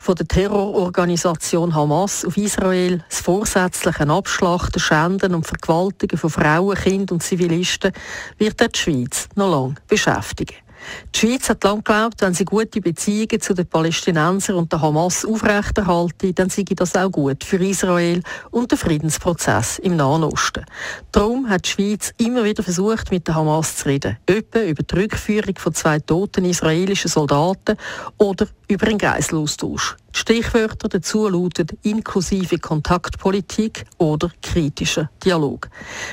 von der Terrororganisation Hamas auf Israel, das vorsätzliche Abschlachten, Schänden und Vergewaltigen von Frauen, Kindern und Zivilisten wird die Schweiz noch lange beschäftigen. Die Schweiz hat lange geglaubt, wenn sie gute Beziehungen zu den Palästinensern und der Hamas aufrechterhalten, dann sei das auch gut für Israel und den Friedensprozess im Nahen Osten. Darum hat die Schweiz immer wieder versucht, mit der Hamas zu reden. Etwa über die Rückführung von zwei toten israelischen Soldaten oder über einen Geiselaustausch. Stichwörter dazu lauten inklusive Kontaktpolitik oder kritischer Dialog.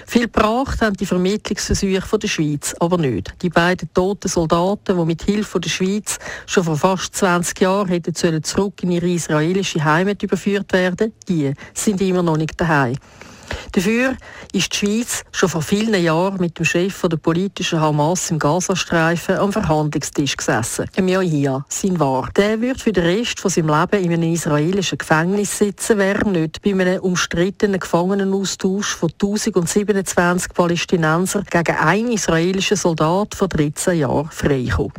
Viel gebracht haben die Vermittlungsversuche der Schweiz aber nicht. Die beiden toten Soldaten, die mit Hilfe der Schweiz schon vor fast 20 Jahren hätten zurück in ihre israelische Heimat überführt werden, die sind immer noch nicht daheim. Dafür ist die Schweiz schon vor vielen Jahren mit dem Chef der politischen Hamas im Gazastreifen am Verhandlungstisch gesessen, im Yahya Sinwar. Der wird für den Rest von seinem Leben in einem israelischen Gefängnis sitzen, wäre nicht bei einem umstrittenen Gefangenenaustausch von 1027 Palästinensern gegen einen israelischen Soldat vor 13 Jahren freigekommen.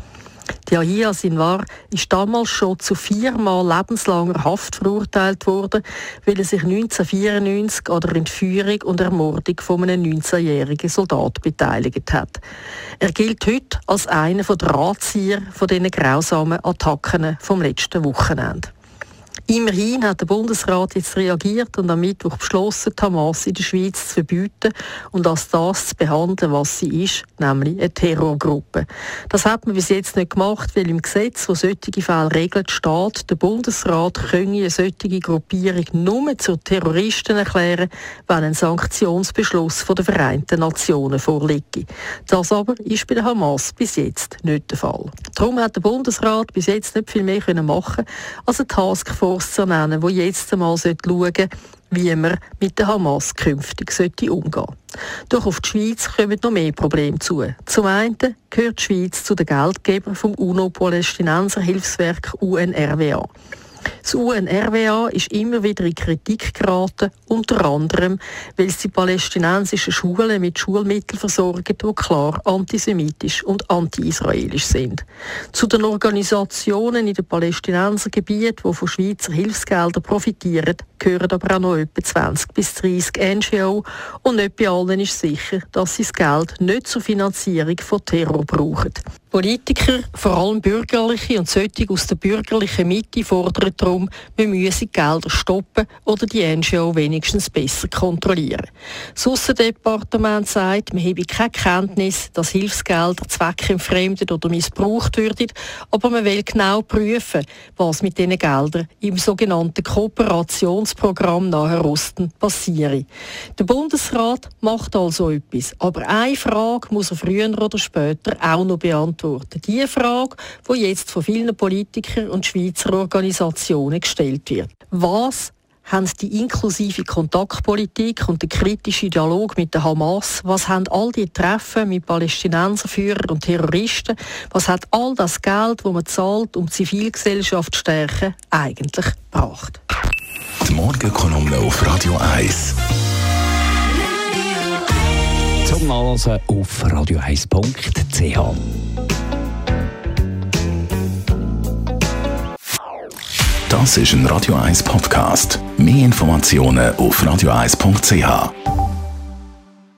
Der Yahya Sinwar ist damals schon zu viermal lebenslanger Haft verurteilt worden, weil er sich 1994 an der Entführung und Ermordung von einem 19-jährigen Soldat beteiligt hat. Er gilt heute als einer der Drahtzieher von diesen grausamen Attacken vom letzten Wochenende. Immerhin hat der Bundesrat jetzt reagiert und am Mittwoch beschlossen, die Hamas in der Schweiz zu verbieten und als das zu behandeln, was sie ist, nämlich eine Terrorgruppe. Das hat man bis jetzt nicht gemacht, weil im Gesetz, wo solche Fälle regelt, steht, der Bundesrat könne eine solche Gruppierung nur zur Terroristen erklären, wenn ein Sanktionsbeschluss von den Vereinten Nationen vorliege. Das aber ist bei der Hamas bis jetzt nicht der Fall. Darum hat der Bundesrat bis jetzt nicht viel mehr machen können als eine Taskforce Zu nennen, wo jetzt einmal schauen sollte, wie man mit der Hamas künftig sollte umgehen Doch auf die Schweiz kommen noch mehr Probleme zu. Zum einen gehört die Schweiz zu den Geldgebern vom UNO-Palästinenser-Hilfswerk UNRWA. Das UNRWA ist immer wieder in Kritik geraten, unter anderem, weil es die palästinensischen Schulen mit Schulmitteln versorgt, die klar antisemitisch und anti-israelisch sind. Zu den Organisationen in den Palästinensergebieten, die von Schweizer Hilfsgeldern profitieren, gehören aber auch noch etwa 20 bis 30 NGO und nicht bei allen ist sicher, dass sie das Geld nicht zur Finanzierung von Terror brauchen. Politiker, vor allem Bürgerliche und solche aus der bürgerlichen Mitte, fordern darum, wir müssen Gelder stoppen oder die NGO wenigstens besser kontrollieren. Das Aussendepartement sagt, wir haben keine Kenntnis, dass Hilfsgelder zweckentfremdet oder missbraucht würden, aber man will genau prüfen, was mit diesen Geldern im sogenannten Kooperationsprogramm Nahe Osten passiert. Der Bundesrat macht also etwas, aber eine Frage muss er früher oder später auch noch beantworten beantworten. Die Frage, die jetzt von vielen Politikern und Schweizer Organisationen gestellt wird. Was haben die inklusive Kontaktpolitik und der kritische Dialog mit der Hamas, was haben all die Treffen mit Palästinenserführern und Terroristen, was hat all das Geld, das man zahlt, um die Zivilgesellschaft zu stärken, eigentlich gebracht? Die Morgenkolumne auf Radio 1. Nachlesen auf radio1.ch. Das ist ein Radio 1 Podcast. Mehr Informationen auf radio1.ch.